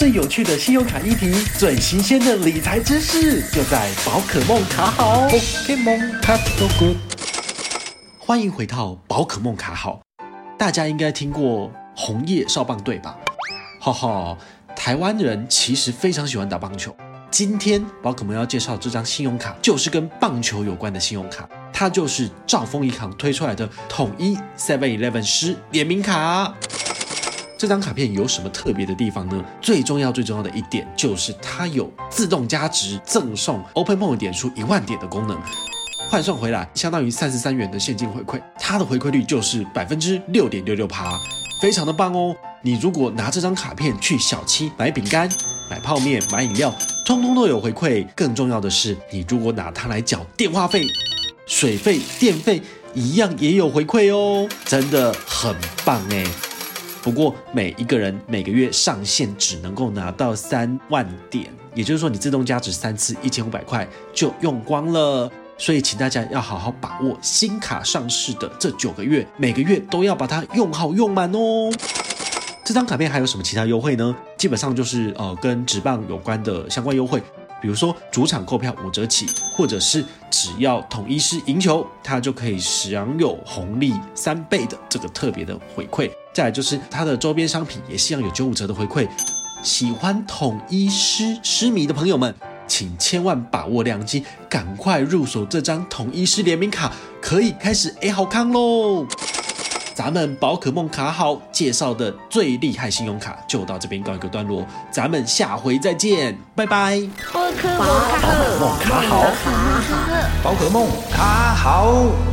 最有趣的信用卡议题，最新鲜的理财知识，就在宝可梦卡好。Pokemon 卡 so good，欢迎回到宝可梦卡好。大家应该听过红叶少棒队吧？哈哈，台湾人其实非常喜欢打棒球。今天宝可梦要介绍这张信用卡，就是跟棒球有关的信用卡，它就是兆丰银行推出来的统一 Seven Eleven 十联名卡。这张卡片有什么特别的地方呢？最重要、最重要的一点就是它有自动加值赠送 Open Point 点数一万点的功能，换算回来相当于三十三元的现金回馈，它的回馈率就是百分之六点六六趴，非常的棒哦。你如果拿这张卡片去小七买饼干、买泡面、买饮料，通通都有回馈。更重要的是，你如果拿它来缴电话费、水费、电费，一样也有回馈哦，真的很棒哎。不过每一个人每个月上限只能够拿到三万点，也就是说你自动加值三次一千五百块就用光了。所以请大家要好好把握新卡上市的这九个月，每个月都要把它用好用满哦。这张卡片还有什么其他优惠呢？基本上就是呃跟职棒有关的相关优惠，比如说主场购票五折起，或者是只要统一狮赢球，它就可以享有红利三倍的这个特别的回馈。再来就是它的周边商品也一样有九五折的回馈。喜欢统一狮狮迷的朋友们，请千万把握良机，赶快入手这张统一狮联名卡，可以开始 A 好康喽！咱们宝可梦卡好介绍的最厉害信用卡就到这边告一个段落，咱们下回再见，拜拜。宝可梦卡好，宝可梦卡好。